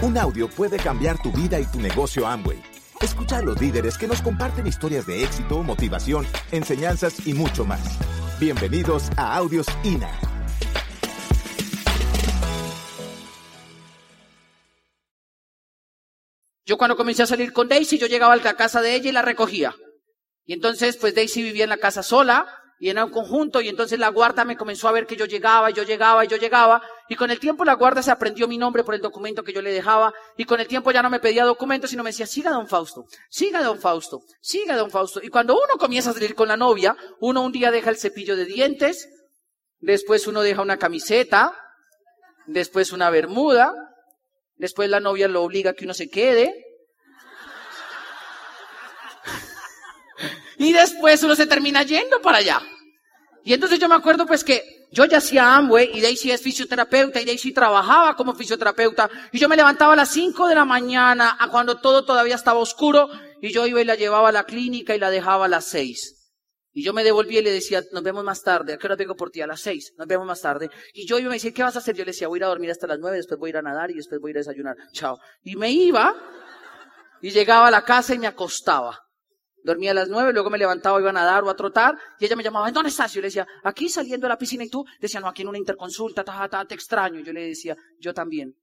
Un audio puede cambiar tu vida y tu negocio Amway. Escucha a los líderes que nos comparten historias de éxito, motivación, enseñanzas y mucho más. Bienvenidos a Audios INA. Yo cuando comencé a salir con Daisy, yo llegaba a la casa de ella y la recogía. Y entonces, pues Daisy vivía en la casa sola y en un conjunto y entonces la guarda me comenzó a ver que yo llegaba y yo llegaba y yo llegaba y con el tiempo la guarda se aprendió mi nombre por el documento que yo le dejaba y con el tiempo ya no me pedía documentos sino me decía siga don Fausto, siga don Fausto, siga don Fausto y cuando uno comienza a salir con la novia uno un día deja el cepillo de dientes después uno deja una camiseta después una bermuda después la novia lo obliga a que uno se quede Y después uno se termina yendo para allá. Y entonces yo me acuerdo pues que yo ya hacía Amway y Daisy es fisioterapeuta y Daisy trabajaba como fisioterapeuta y yo me levantaba a las 5 de la mañana a cuando todo todavía estaba oscuro y yo iba y la llevaba a la clínica y la dejaba a las 6. Y yo me devolvía y le decía, nos vemos más tarde. ¿A qué hora vengo por ti? A las 6. Nos vemos más tarde. Y yo iba y me decía, ¿qué vas a hacer? Yo le decía, voy a ir a dormir hasta las 9, después voy a ir a nadar y después voy a a desayunar. Chao. Y me iba y llegaba a la casa y me acostaba. Dormía a las nueve, luego me levantaba, iba a nadar o a trotar, y ella me llamaba, ¿dónde estás? Yo le decía, aquí saliendo de la piscina, y tú decía, no, aquí en una interconsulta, ta, ta, te extraño. Yo le decía, yo también.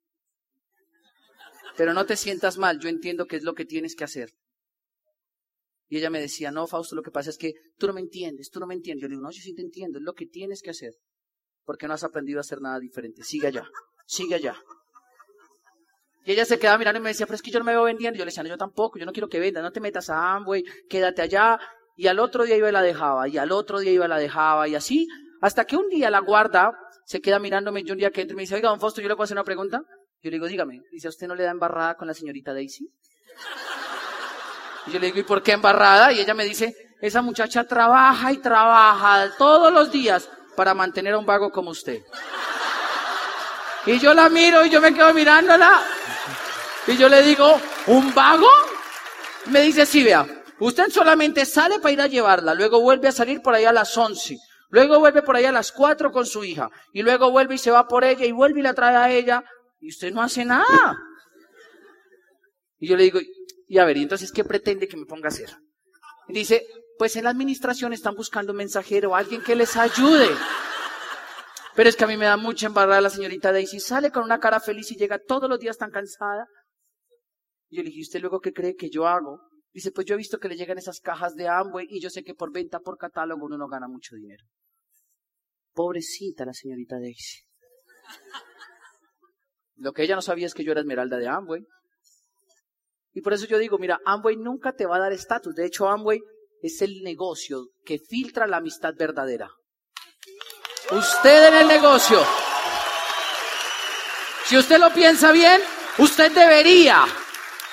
Pero no te sientas mal, yo entiendo qué es lo que tienes que hacer. Y ella me decía, no, Fausto, lo que pasa es que tú no me entiendes, tú no me entiendes. Yo le digo, no, yo sí te entiendo, es lo que tienes que hacer. Porque no has aprendido a hacer nada diferente. Sigue allá, sigue allá. Y ella se quedaba mirando y me decía, pero es que yo no me veo vendiendo. Yo le decía, no, yo tampoco, yo no quiero que venda, no te metas a Amway, quédate allá. Y al otro día iba y la dejaba, y al otro día iba y la dejaba, y así, hasta que un día la guarda se queda mirándome, yo un día que entro y me dice, oiga, don Fausto, yo le puedo hacer una pregunta. Yo le digo, dígame, dice, ¿a usted no le da embarrada con la señorita Daisy? Y yo le digo, ¿y por qué embarrada? Y ella me dice, esa muchacha trabaja y trabaja todos los días para mantener a un vago como usted. Y yo la miro y yo me quedo mirándola y yo le digo, ¿un vago? Me dice, sí, vea, usted solamente sale para ir a llevarla, luego vuelve a salir por allá a las once, luego vuelve por allá a las cuatro con su hija, y luego vuelve y se va por ella, y vuelve y la trae a ella, y usted no hace nada. Y yo le digo, y a ver, ¿y entonces qué pretende que me ponga a hacer? Dice, pues en la administración están buscando un mensajero, alguien que les ayude. Pero es que a mí me da mucha embarrada la señorita Daisy. Sale con una cara feliz y llega todos los días tan cansada. Y yo le dije, ¿usted luego qué cree que yo hago? Dice, pues yo he visto que le llegan esas cajas de Amway y yo sé que por venta por catálogo uno no gana mucho dinero. Pobrecita la señorita Daisy. Lo que ella no sabía es que yo era esmeralda de Amway. Y por eso yo digo, mira, Amway nunca te va a dar estatus. De hecho, Amway es el negocio que filtra la amistad verdadera. Usted en el negocio. Si usted lo piensa bien, usted debería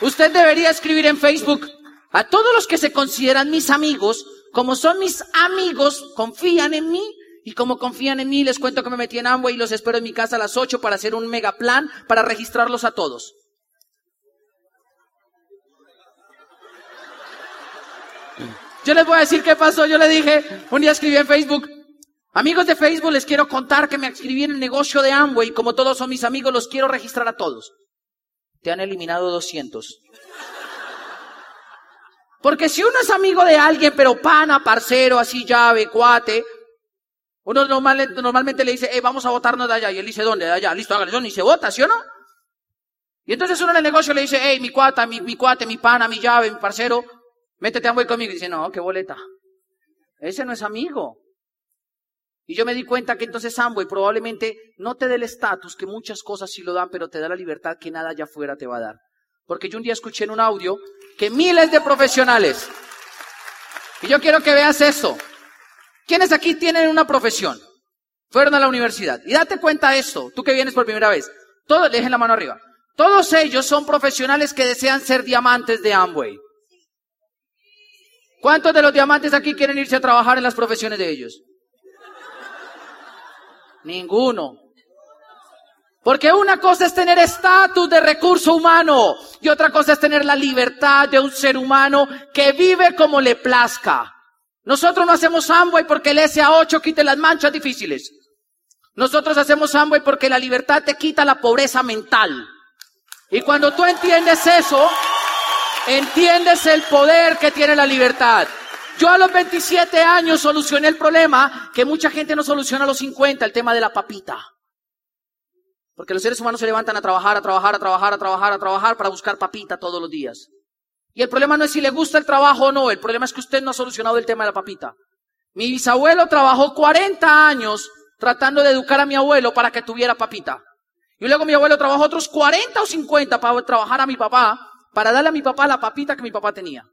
Usted debería escribir en Facebook a todos los que se consideran mis amigos, como son mis amigos, confían en mí. Y como confían en mí, les cuento que me metí en Amway y los espero en mi casa a las 8 para hacer un mega plan para registrarlos a todos. Yo les voy a decir qué pasó. Yo le dije, un día escribí en Facebook, amigos de Facebook, les quiero contar que me escribí en el negocio de Amway. Como todos son mis amigos, los quiero registrar a todos te han eliminado 200. Porque si uno es amigo de alguien, pero pana, parcero, así llave, cuate, uno normalmente le dice, hey, vamos a votarnos de allá. Y él dice, ¿dónde? De allá. Listo, hágale. Ni se vota, ¿sí o no? Y entonces uno en el negocio le dice, hey, mi cuata, mi, cuate, mi pana, mi llave, mi parcero, métete a conmigo. Y dice, no, qué boleta. Ese no es amigo. Y yo me di cuenta que entonces Amway probablemente no te dé el estatus, que muchas cosas sí lo dan, pero te da la libertad que nada allá afuera te va a dar. Porque yo un día escuché en un audio que miles de profesionales, y yo quiero que veas eso, ¿quiénes aquí tienen una profesión? Fueron a la universidad. Y date cuenta de esto, tú que vienes por primera vez. Todos, dejen la mano arriba. Todos ellos son profesionales que desean ser diamantes de Amway. ¿Cuántos de los diamantes aquí quieren irse a trabajar en las profesiones de ellos? Ninguno. Porque una cosa es tener estatus de recurso humano y otra cosa es tener la libertad de un ser humano que vive como le plazca. Nosotros no hacemos Amway porque el SA8 quite las manchas difíciles. Nosotros hacemos Amway porque la libertad te quita la pobreza mental. Y cuando tú entiendes eso, entiendes el poder que tiene la libertad. Yo a los 27 años solucioné el problema que mucha gente no soluciona a los 50, el tema de la papita. Porque los seres humanos se levantan a trabajar, a trabajar, a trabajar, a trabajar, a trabajar para buscar papita todos los días. Y el problema no es si le gusta el trabajo o no, el problema es que usted no ha solucionado el tema de la papita. Mi bisabuelo trabajó 40 años tratando de educar a mi abuelo para que tuviera papita. Y luego mi abuelo trabajó otros 40 o 50 para trabajar a mi papá, para darle a mi papá la papita que mi papá tenía.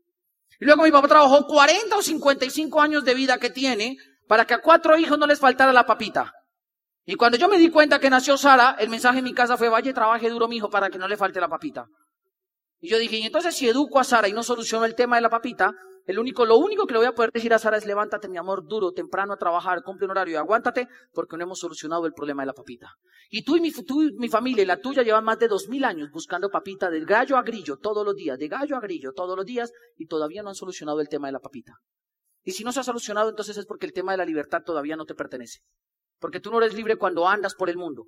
Y luego mi papá trabajó 40 o 55 años de vida que tiene para que a cuatro hijos no les faltara la papita. Y cuando yo me di cuenta que nació Sara, el mensaje en mi casa fue, vaya, trabaje duro, mi hijo, para que no le falte la papita. Y yo dije, y entonces si educo a Sara y no soluciono el tema de la papita, el único, lo único que le voy a poder decir a Sara es levántate, mi amor, duro, temprano a trabajar, cumple un horario y aguántate, porque no hemos solucionado el problema de la papita. Y tú y mi, mi familia y la tuya llevan más de dos mil años buscando papita del gallo a grillo todos los días, de gallo a grillo todos los días, y todavía no han solucionado el tema de la papita. Y si no se ha solucionado, entonces es porque el tema de la libertad todavía no te pertenece. Porque tú no eres libre cuando andas por el mundo.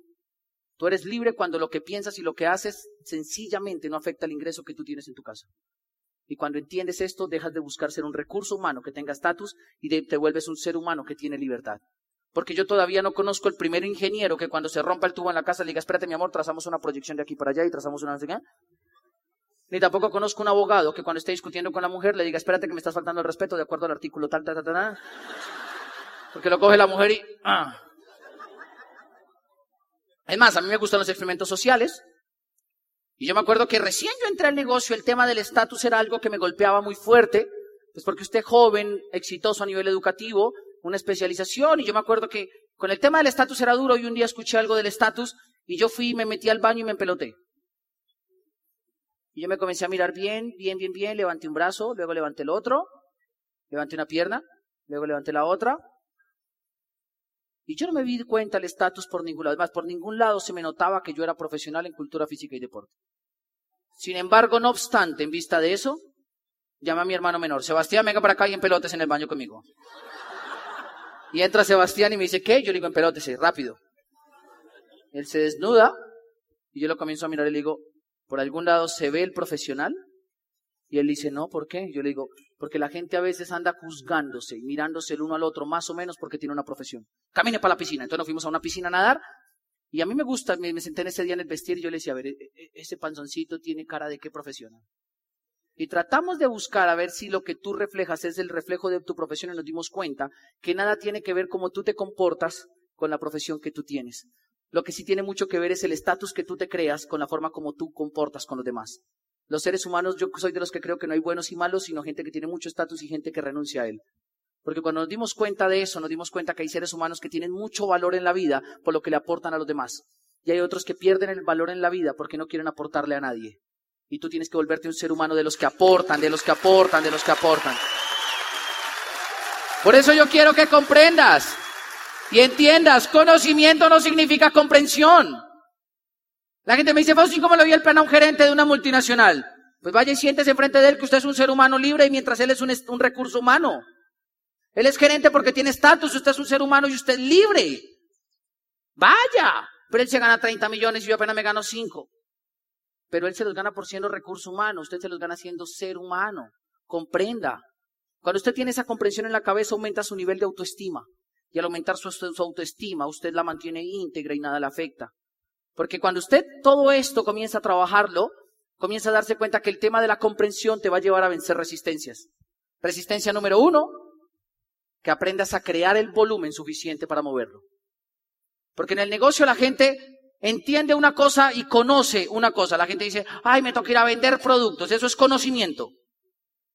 Tú eres libre cuando lo que piensas y lo que haces sencillamente no afecta el ingreso que tú tienes en tu casa. Y cuando entiendes esto, dejas de buscar ser un recurso humano que tenga estatus y te vuelves un ser humano que tiene libertad. Porque yo todavía no conozco el primer ingeniero que cuando se rompa el tubo en la casa le diga, espérate mi amor, trazamos una proyección de aquí para allá y trazamos una... Ni tampoco conozco un abogado que cuando esté discutiendo con la mujer le diga, espérate que me estás faltando el respeto de acuerdo al artículo tal, tal, tal, tal. Porque lo coge la mujer y... Ah. Es más, a mí me gustan los experimentos sociales. Y yo me acuerdo que recién yo entré al negocio, el tema del estatus era algo que me golpeaba muy fuerte, pues porque usted joven, exitoso a nivel educativo, una especialización, y yo me acuerdo que con el tema del estatus era duro, y un día escuché algo del estatus, y yo fui, me metí al baño y me empeloté. Y yo me comencé a mirar bien, bien, bien, bien, levanté un brazo, luego levanté el otro, levanté una pierna, luego levanté la otra, y yo no me di cuenta el estatus por ningún lado. Además, por ningún lado se me notaba que yo era profesional en cultura física y deporte. Sin embargo, no obstante, en vista de eso, llama a mi hermano menor. Sebastián, venga para acá y en pelotes en el baño conmigo. Y entra Sebastián y me dice, ¿qué? Yo le digo, en pelotes, rápido. Él se desnuda y yo lo comienzo a mirar y le digo, ¿por algún lado se ve el profesional? Y él dice, no, ¿por qué? Yo le digo, porque la gente a veces anda juzgándose y mirándose el uno al otro, más o menos porque tiene una profesión. Camine para la piscina. Entonces nos fuimos a una piscina a nadar. Y a mí me gusta, me, senté en ese día en el vestir y yo le decía, a ver, e, e, ese panzoncito tiene cara de qué profesión. Y tratamos de buscar a ver si lo que tú reflejas es el reflejo de tu profesión y nos dimos cuenta que nada tiene que ver cómo tú te comportas con la profesión que tú tienes. Lo que sí tiene mucho que ver es el estatus que tú te creas con la forma como tú comportas con los demás. Los seres humanos, yo soy de los que creo que no hay buenos y malos, sino gente que tiene mucho estatus y gente que renuncia a él. Porque cuando nos dimos cuenta de eso, nos dimos cuenta que hay seres humanos que tienen mucho valor en la vida por lo que le aportan a los demás. Y hay otros que pierden el valor en la vida porque no quieren aportarle a nadie. Y tú tienes que volverte un ser humano de los que aportan, de los que aportan, de los que aportan. Por eso yo quiero que comprendas y entiendas, conocimiento no significa comprensión. La gente me dice, Fausto, ¿cómo le voy el plan a un gerente de una multinacional? Pues vaya y siéntese enfrente de él que usted es un ser humano libre y mientras él es un recurso humano. Él es gerente porque tiene estatus, usted es un ser humano y usted es libre. Vaya. Pero él se gana 30 millones y yo apenas me gano 5. Pero él se los gana por siendo recurso humano, usted se los gana siendo ser humano. Comprenda. Cuando usted tiene esa comprensión en la cabeza, aumenta su nivel de autoestima. Y al aumentar su, su autoestima, usted la mantiene íntegra y nada le afecta. Porque cuando usted todo esto comienza a trabajarlo, comienza a darse cuenta que el tema de la comprensión te va a llevar a vencer resistencias. Resistencia número uno, que aprendas a crear el volumen suficiente para moverlo. Porque en el negocio la gente entiende una cosa y conoce una cosa. La gente dice, ay, me toca ir a vender productos. Eso es conocimiento.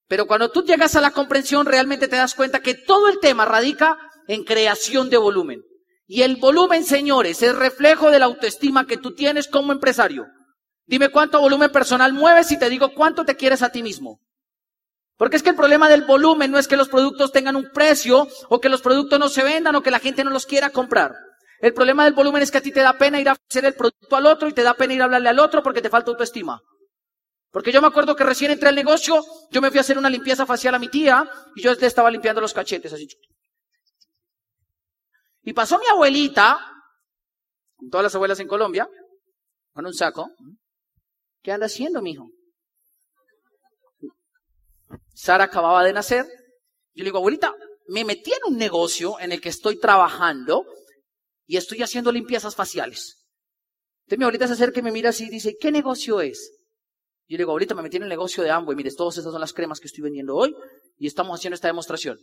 Pero cuando tú llegas a la comprensión, realmente te das cuenta que todo el tema radica en creación de volumen. Y el volumen, señores, es reflejo de la autoestima que tú tienes como empresario. Dime cuánto volumen personal mueves y te digo cuánto te quieres a ti mismo. Porque es que el problema del volumen no es que los productos tengan un precio o que los productos no se vendan o que la gente no los quiera comprar. El problema del volumen es que a ti te da pena ir a hacer el producto al otro y te da pena ir a hablarle al otro porque te falta autoestima. Porque yo me acuerdo que recién entré al negocio, yo me fui a hacer una limpieza facial a mi tía y yo le estaba limpiando los cachetes así. Y pasó mi abuelita, con todas las abuelas en Colombia, con un saco. ¿Qué anda haciendo, mijo? Sara acababa de nacer. Yo le digo, abuelita, me metí en un negocio en el que estoy trabajando y estoy haciendo limpiezas faciales. Entonces mi abuelita se acerca y me mira así y dice, ¿qué negocio es? Yo le digo, abuelita, me metí en el negocio de Amway, mire, todas esas son las cremas que estoy vendiendo hoy y estamos haciendo esta demostración.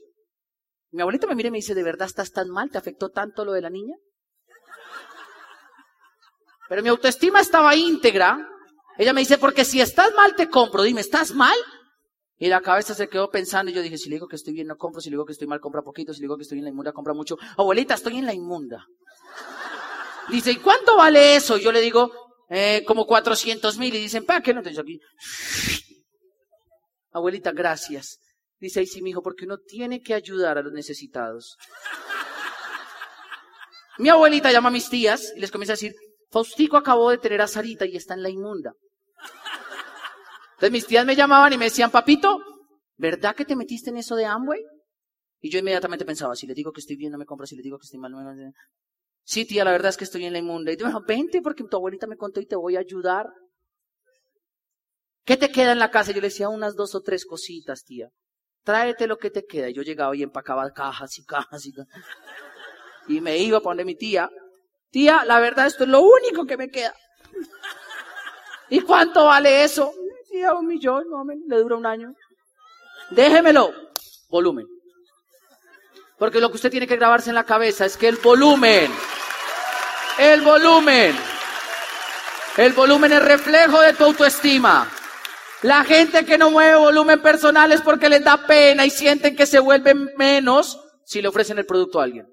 Mi abuelita me mira y me dice, ¿de verdad estás tan mal? ¿Te afectó tanto lo de la niña? Pero mi autoestima estaba íntegra. Ella me dice, porque si estás mal te compro. Dime, ¿estás mal? Y la cabeza se quedó pensando y yo dije, si le digo que estoy bien no compro, si le digo que estoy mal compra poquito, si le digo que estoy en la inmunda compra mucho. Abuelita, estoy en la inmunda. Dice, ¿y cuánto vale eso? Yo le digo, eh, como 400 mil. Y dicen, ¿para qué no te digo aquí? Abuelita, gracias. Dice, ahí sí, mi hijo, porque uno tiene que ayudar a los necesitados. Mi abuelita llama a mis tías y les comienza a decir, Faustico acabó de tener a Sarita y está en la inmunda. Entonces mis tías me llamaban y me decían, papito, ¿verdad que te metiste en eso de Amway? Y yo inmediatamente pensaba, si le digo que estoy bien, no me compra, si le digo que estoy mal, no me... Sí, tía, la verdad es que estoy en la inmunda. Y yo, vente porque tu abuelita me contó y te voy a ayudar. ¿Qué te queda en la casa? Yo le decía unas dos o tres cositas, tía. Tráete lo que te queda. Y yo llegaba y empacaba cajas y cajas y cajas. Y me iba a poner mi tía. Tía, la verdad esto es lo único que me queda. ¿Y cuánto vale eso? Tía, un millón, no, le dura un año. Déjemelo. Volumen. Porque lo que usted tiene que grabarse en la cabeza es que el volumen, el volumen, el volumen es reflejo de tu autoestima. La gente que no mueve volumen personal es porque les da pena y sienten que se vuelven menos si le ofrecen el producto a alguien.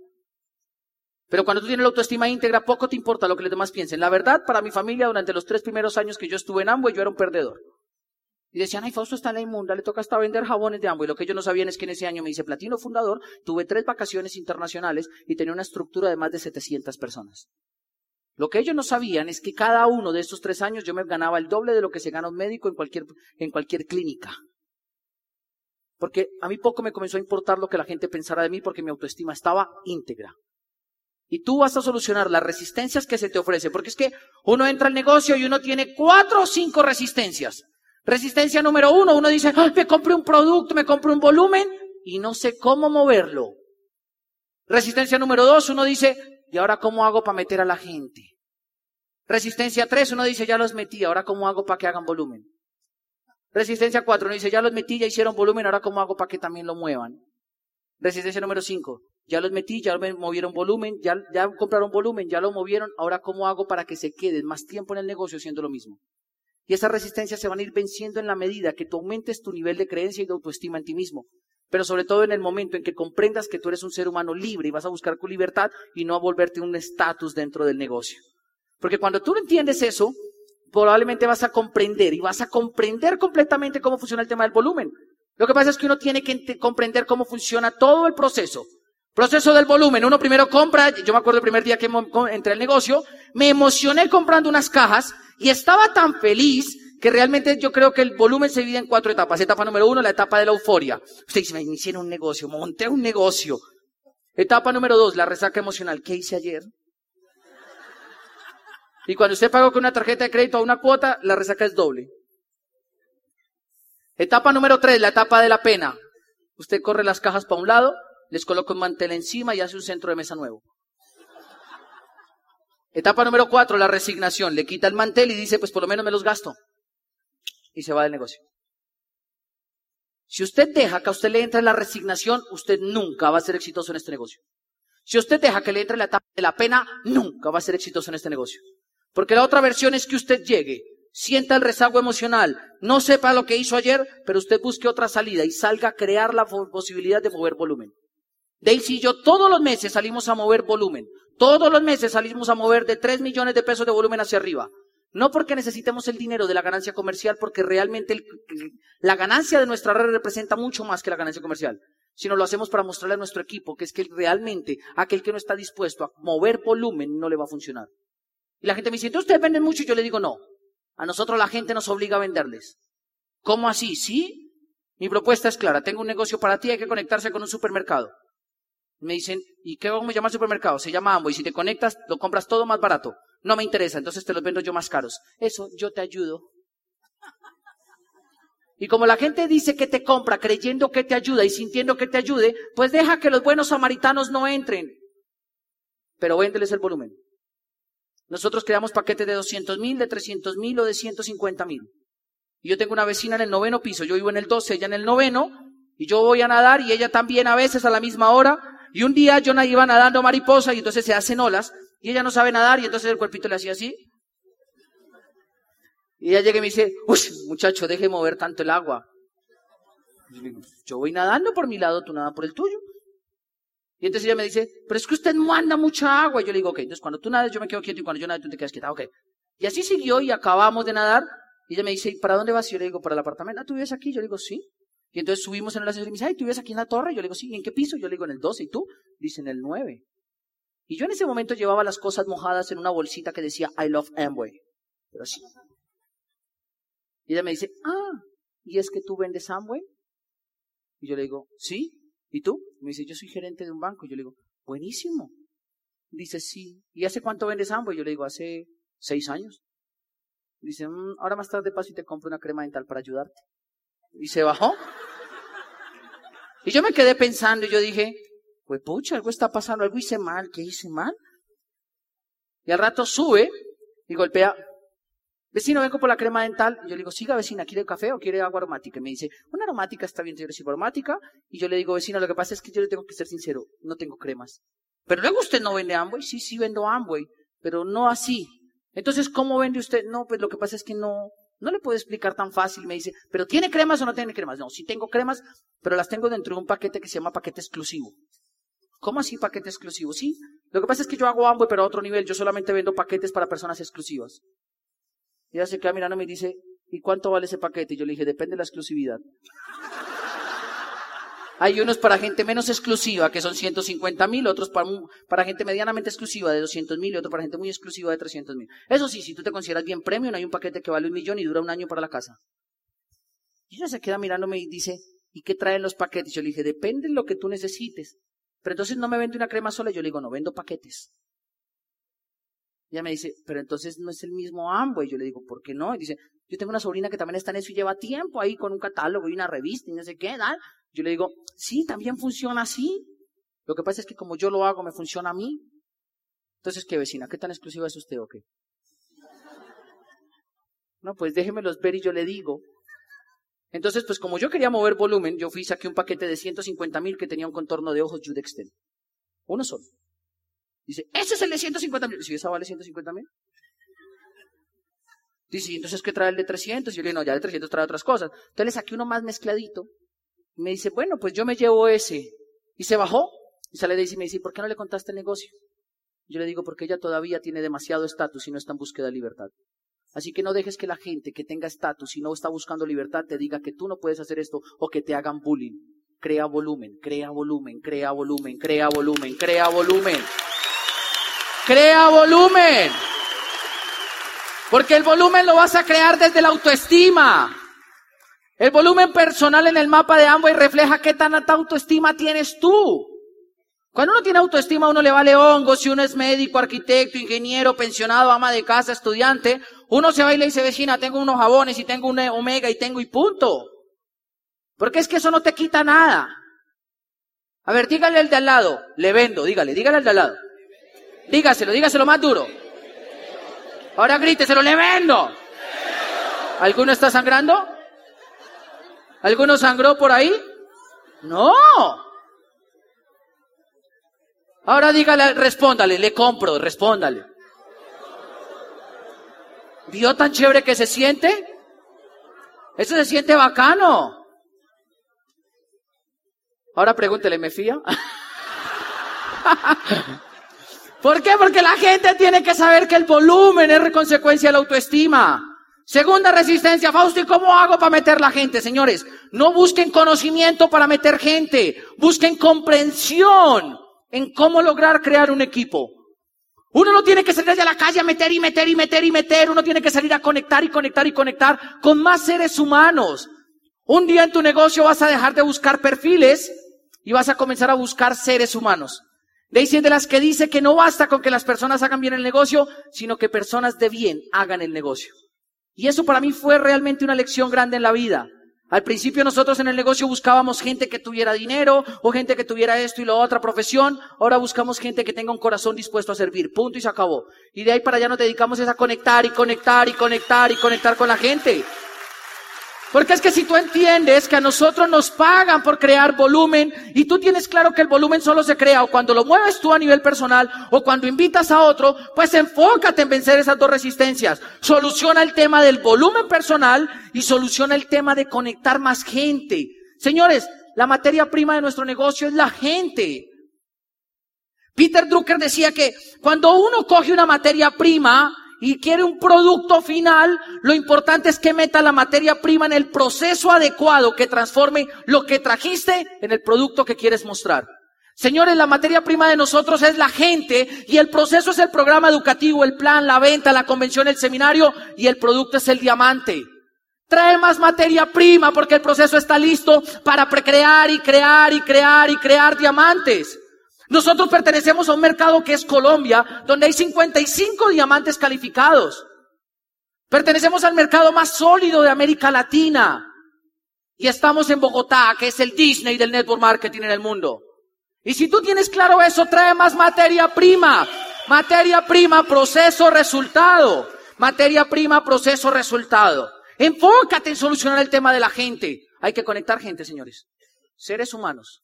Pero cuando tú tienes la autoestima íntegra, poco te importa lo que los demás piensen. La verdad, para mi familia, durante los tres primeros años que yo estuve en Amway, yo era un perdedor. Y decían, ay, Fausto está en la inmunda, le toca hasta vender jabones de Amway. Lo que ellos no sabían es que en ese año me hice platino fundador, tuve tres vacaciones internacionales y tenía una estructura de más de 700 personas. Lo que ellos no sabían es que cada uno de estos tres años yo me ganaba el doble de lo que se gana un médico en cualquier, en cualquier clínica. Porque a mí poco me comenzó a importar lo que la gente pensara de mí porque mi autoestima estaba íntegra. Y tú vas a solucionar las resistencias que se te ofrece. Porque es que uno entra al negocio y uno tiene cuatro o cinco resistencias. Resistencia número uno, uno dice, me compré un producto, me compré un volumen y no sé cómo moverlo. Resistencia número dos, uno dice, ¿y ahora cómo hago para meter a la gente? Resistencia tres, uno dice, ya los metí, ahora cómo hago para que hagan volumen. Resistencia cuatro, uno dice, ya los metí, ya hicieron volumen, ahora cómo hago para que también lo muevan. Resistencia número 5. Ya los metí, ya me movieron volumen, ya, ya compraron volumen, ya lo movieron. Ahora, ¿cómo hago para que se queden más tiempo en el negocio haciendo lo mismo? Y esas resistencias se van a ir venciendo en la medida que tú aumentes tu nivel de creencia y de autoestima en ti mismo. Pero sobre todo en el momento en que comprendas que tú eres un ser humano libre y vas a buscar tu libertad y no a volverte un estatus dentro del negocio. Porque cuando tú entiendes eso, probablemente vas a comprender y vas a comprender completamente cómo funciona el tema del volumen. Lo que pasa es que uno tiene que comprender cómo funciona todo el proceso. Proceso del volumen. Uno primero compra, yo me acuerdo el primer día que entré al negocio, me emocioné comprando unas cajas y estaba tan feliz que realmente yo creo que el volumen se divide en cuatro etapas. Etapa número uno, la etapa de la euforia. Usted dice, me inicié un negocio, monté un negocio. Etapa número dos, la resaca emocional. ¿Qué hice ayer? Y cuando usted pagó con una tarjeta de crédito a una cuota, la resaca es doble. Etapa número tres, la etapa de la pena. Usted corre las cajas para un lado, les coloca un mantel encima y hace un centro de mesa nuevo. Etapa número cuatro, la resignación. Le quita el mantel y dice, pues por lo menos me los gasto. Y se va del negocio. Si usted deja que a usted le entre la resignación, usted nunca va a ser exitoso en este negocio. Si usted deja que le entre la etapa de la pena, nunca va a ser exitoso en este negocio. Porque la otra versión es que usted llegue sienta el rezago emocional, no sepa lo que hizo ayer, pero usted busque otra salida y salga a crear la posibilidad de mover volumen. Daisy y yo todos los meses salimos a mover volumen. Todos los meses salimos a mover de 3 millones de pesos de volumen hacia arriba. No porque necesitemos el dinero de la ganancia comercial, porque realmente la ganancia de nuestra red representa mucho más que la ganancia comercial, sino lo hacemos para mostrarle a nuestro equipo que es que realmente aquel que no está dispuesto a mover volumen no le va a funcionar. Y la gente me dice, ¿ustedes venden mucho? Y yo le digo, no. A nosotros la gente nos obliga a venderles. ¿Cómo así? ¿Sí? Mi propuesta es clara. Tengo un negocio para ti, hay que conectarse con un supermercado. Me dicen, ¿y qué vamos a llamar supermercado? Se llama Ambo y si te conectas, lo compras todo más barato. No me interesa, entonces te los vendo yo más caros. Eso, yo te ayudo. Y como la gente dice que te compra creyendo que te ayuda y sintiendo que te ayude, pues deja que los buenos samaritanos no entren. Pero véndeles el volumen. Nosotros creamos paquetes de 200 mil, de 300 mil o de 150 mil. Y yo tengo una vecina en el noveno piso, yo vivo en el 12, ella en el noveno, y yo voy a nadar y ella también a veces a la misma hora. Y un día yo iba nadando mariposa y entonces se hacen olas y ella no sabe nadar y entonces el cuerpito le hacía así y ella llega y me dice, uy, muchacho, deje mover tanto el agua. Yo voy nadando por mi lado, tú nada por el tuyo. Y entonces ella me dice, pero es que usted manda mucha agua. Y yo le digo, ok, entonces cuando tú nadas yo me quedo quieto y cuando yo nado tú te quedas quieta, ok. Y así siguió y acabamos de nadar. Y ella me dice, ¿para dónde vas? Y yo le digo, para el apartamento. Ah, ¿tú vives aquí? Yo le digo, sí. Y entonces subimos en el ascensor y me dice, ay, ¿tú vives aquí en la torre? Yo le digo, sí. ¿Y en qué piso? Yo le digo, en el 12. ¿Y tú? Dice, en el 9. Y yo en ese momento llevaba las cosas mojadas en una bolsita que decía, I love Amway. Pero sí. Y ella me dice, ah, ¿y es que tú vendes Amway? Y yo le digo, sí. ¿Y tú? me dice, yo soy gerente de un banco. Y yo le digo, buenísimo. Dice, sí. ¿Y hace cuánto vendes Amway? Yo le digo, hace seis años. Dice, mm, ahora más tarde paso y te compro una crema dental para ayudarte. Y se bajó. Y yo me quedé pensando y yo dije, pues pucha, algo está pasando, algo hice mal, ¿qué hice mal? Y al rato sube y golpea, Vecino, vengo por la crema dental. Y yo le digo, siga vecina, ¿quiere café o quiere agua aromática? Y me dice, una aromática está bien, yo le aromática. Y yo le digo, vecino, lo que pasa es que yo le tengo que ser sincero, no tengo cremas. Pero luego usted no vende Amway. Sí, sí vendo Amway, pero no así. Entonces, ¿cómo vende usted? No, pues lo que pasa es que no, no le puedo explicar tan fácil. Me dice, ¿pero tiene cremas o no tiene cremas? No, sí tengo cremas, pero las tengo dentro de un paquete que se llama paquete exclusivo. ¿Cómo así paquete exclusivo? Sí. Lo que pasa es que yo hago Amway, pero a otro nivel. Yo solamente vendo paquetes para personas exclusivas. Y ella se queda mirando y me dice, ¿y cuánto vale ese paquete? Y yo le dije, depende de la exclusividad. Hay unos para gente menos exclusiva, que son 150 mil, otros para, gente medianamente exclusiva de 200 mil y otro para gente muy exclusiva de 300 mil. Eso sí, si tú te consideras bien premium, hay un paquete que vale un millón y dura un año para la casa. Y ella se queda mirándome y dice, ¿y qué traen los paquetes? Yo le dije, depende de lo que tú necesites. Pero entonces no me vende una crema sola, yo le digo, no, vendo paquetes. Ella me dice, pero entonces no es el mismo Amway. Yo le digo, ¿por qué no? Y dice, yo tengo una sobrina que también está en eso y lleva tiempo ahí con un catálogo y una revista y no sé qué, ¿no? Yo le digo, sí, también funciona así. Lo que pasa es que como yo lo hago, me funciona a mí. Entonces, ¿qué vecina? ¿Qué tan exclusiva es usted o qué? No, pues déjemelos ver y yo le digo. Entonces, pues como yo quería mover volumen, yo fui y saqué un paquete de 150 mil que tenía un contorno de ojos Judexten. Uno solo. Dice, ese es el de 150 mil. Si esa vale 150 mil. Dice, entonces ¿qué trae el de 300? Y yo le digo, no, ya de 300 trae otras cosas. Entonces le saqué uno más mezcladito. Y me dice, bueno, pues yo me llevo ese. Y se bajó. Y sale de ahí y me dice, ¿por qué no le contaste el negocio? Yo le digo, porque ella todavía tiene demasiado estatus y no está en búsqueda de libertad. Así que no dejes que la gente que tenga estatus y no está buscando libertad te diga que tú no puedes hacer esto o que te hagan bullying. Crea volumen, crea volumen, crea volumen, crea volumen, crea volumen. Crea volumen. Porque el volumen lo vas a crear desde la autoestima. El volumen personal en el mapa de Amway refleja qué tan alta autoestima tienes tú. Cuando uno tiene autoestima, uno le vale hongo, si uno es médico, arquitecto, ingeniero, pensionado, ama de casa, estudiante, uno se va y le dice, vecina, tengo unos jabones y tengo un omega y tengo y punto. Porque es que eso no te quita nada. A ver, dígale al de al lado, le vendo, dígale, dígale al de al lado. Dígaselo, dígaselo más duro. Ahora gríteselo, le vendo. ¿Alguno está sangrando? ¿Alguno sangró por ahí? No. Ahora dígale, respóndale, le compro, respóndale. ¿Vio tan chévere que se siente? Eso se siente bacano. Ahora pregúntele, ¿me fía? ¿Por qué? Porque la gente tiene que saber que el volumen es consecuencia de la autoestima. Segunda resistencia, Fausto, ¿y cómo hago para meter la gente? Señores, no busquen conocimiento para meter gente, busquen comprensión en cómo lograr crear un equipo. Uno no tiene que salir a la calle a meter y meter y meter y meter, uno tiene que salir a conectar y conectar y conectar con más seres humanos. Un día en tu negocio vas a dejar de buscar perfiles y vas a comenzar a buscar seres humanos. Daisy es de las que dice que no basta con que las personas hagan bien el negocio, sino que personas de bien hagan el negocio. Y eso para mí fue realmente una lección grande en la vida. Al principio nosotros en el negocio buscábamos gente que tuviera dinero o gente que tuviera esto y lo otra profesión. Ahora buscamos gente que tenga un corazón dispuesto a servir. Punto y se acabó. Y de ahí para allá nos dedicamos a conectar y conectar y conectar y conectar con la gente. Porque es que si tú entiendes que a nosotros nos pagan por crear volumen y tú tienes claro que el volumen solo se crea o cuando lo mueves tú a nivel personal o cuando invitas a otro, pues enfócate en vencer esas dos resistencias. Soluciona el tema del volumen personal y soluciona el tema de conectar más gente. Señores, la materia prima de nuestro negocio es la gente. Peter Drucker decía que cuando uno coge una materia prima, y quiere un producto final, lo importante es que meta la materia prima en el proceso adecuado que transforme lo que trajiste en el producto que quieres mostrar. Señores, la materia prima de nosotros es la gente y el proceso es el programa educativo, el plan, la venta, la convención, el seminario y el producto es el diamante. Trae más materia prima porque el proceso está listo para precrear y crear y crear y crear diamantes. Nosotros pertenecemos a un mercado que es Colombia, donde hay 55 diamantes calificados. Pertenecemos al mercado más sólido de América Latina. Y estamos en Bogotá, que es el Disney del network marketing en el mundo. Y si tú tienes claro eso, trae más materia prima. Materia prima, proceso, resultado. Materia prima, proceso, resultado. Enfócate en solucionar el tema de la gente. Hay que conectar gente, señores. Seres humanos.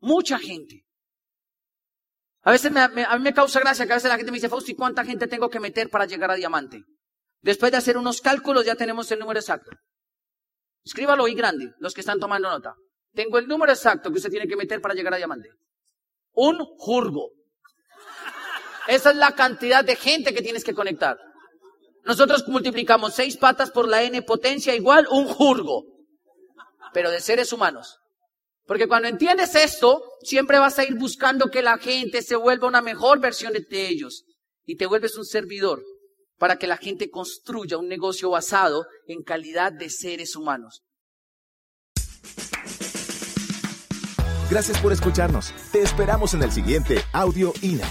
Mucha gente. A veces me, a mí me causa gracia que a veces la gente me dice, Fausti, ¿cuánta gente tengo que meter para llegar a diamante? Después de hacer unos cálculos ya tenemos el número exacto. Escríbalo ahí grande, los que están tomando nota. Tengo el número exacto que usted tiene que meter para llegar a diamante. Un jurgo. Esa es la cantidad de gente que tienes que conectar. Nosotros multiplicamos seis patas por la n potencia igual un jurgo. Pero de seres humanos. Porque cuando entiendes esto, siempre vas a ir buscando que la gente se vuelva una mejor versión de ellos. Y te vuelves un servidor para que la gente construya un negocio basado en calidad de seres humanos. Gracias por escucharnos. Te esperamos en el siguiente Audio INA.